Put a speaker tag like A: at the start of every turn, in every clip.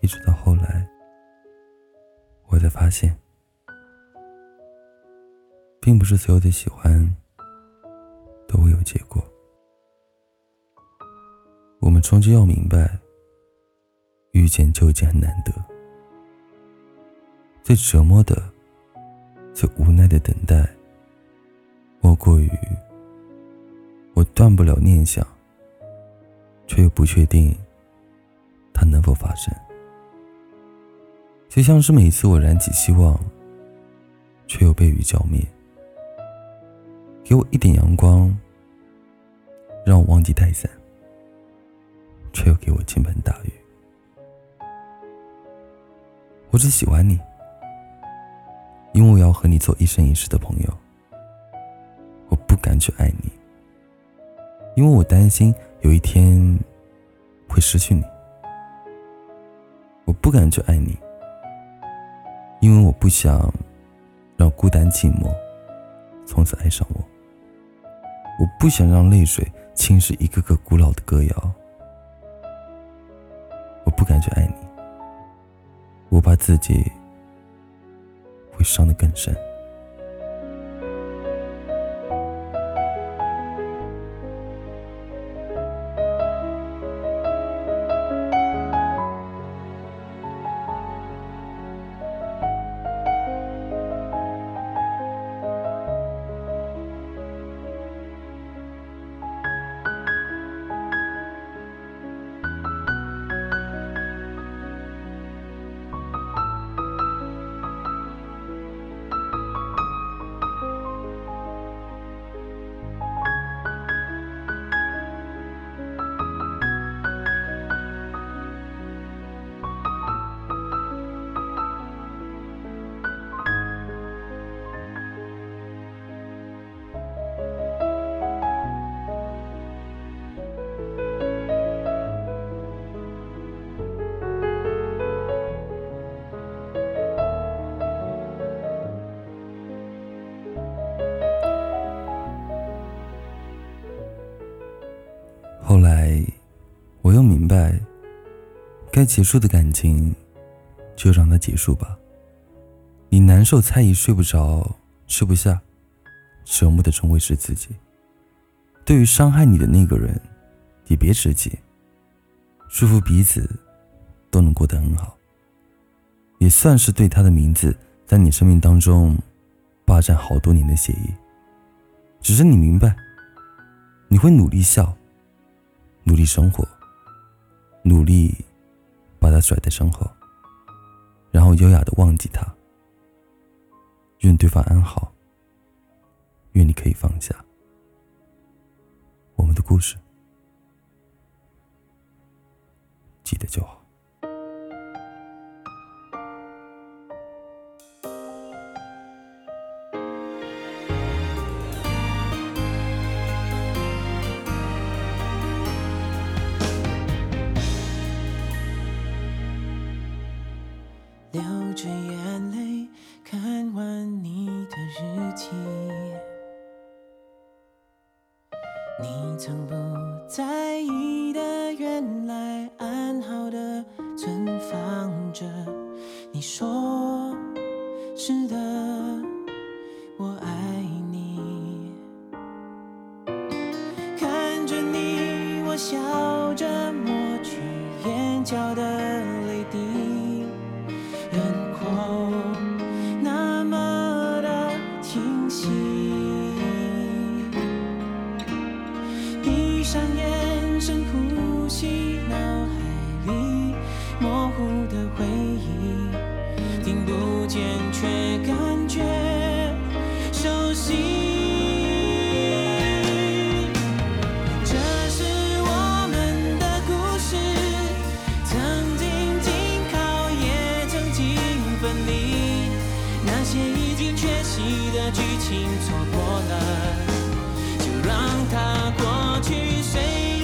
A: 一直到后来，我才发现，并不是所有的喜欢都会有结果。我们终究要明白，遇见就已经很难得，最折磨的、最无奈的等待，莫过于我断不了念想，却又不确定它能否发生。就像是每次我燃起希望，却又被雨浇灭。给我一点阳光，让我忘记带伞，却又给我倾盆大雨。我只喜欢你，因为我要和你做一生一世的朋友。我不敢去爱你，因为我担心有一天会失去你。我不敢去爱你。因为我不想让孤单寂寞从此爱上我，我不想让泪水侵蚀一个个古老的歌谣，我不敢去爱你，我怕自己会伤得更深。后来，我又明白，该结束的感情，就让它结束吧。你难受、猜疑、睡不着、吃不下，折磨的终会是自己。对于伤害你的那个人，也别直气，祝福彼此都能过得很好。也算是对他的名字在你生命当中霸占好多年的协议。只是你明白，你会努力笑。努力生活，努力把他甩在身后，然后优雅的忘记他。愿对方安好，愿你可以放下。我们的故事，记得就好。
B: 你曾不在意的，原来安好的存放着。你说是的，我爱你。看着你，我笑着抹去眼角的已经缺席的剧情，错过了。就让它过去。谁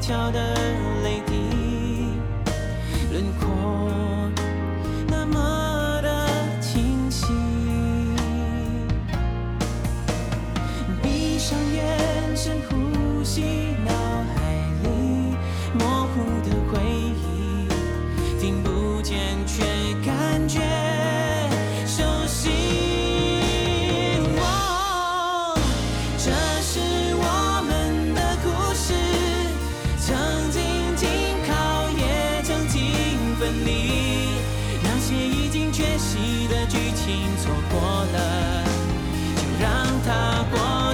B: 跳的泪滴轮廓那么的清晰。闭上眼深呼吸。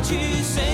B: te.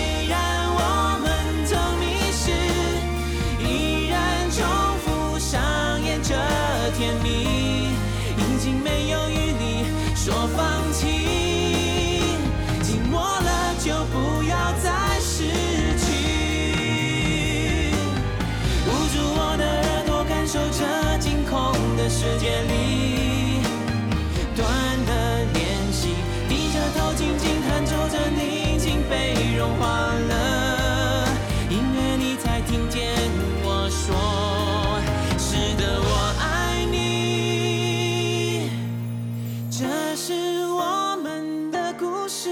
B: 是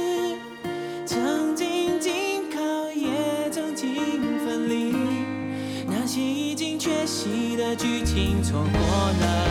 B: 曾经紧靠也曾经分离。那些已经缺席的剧情错过了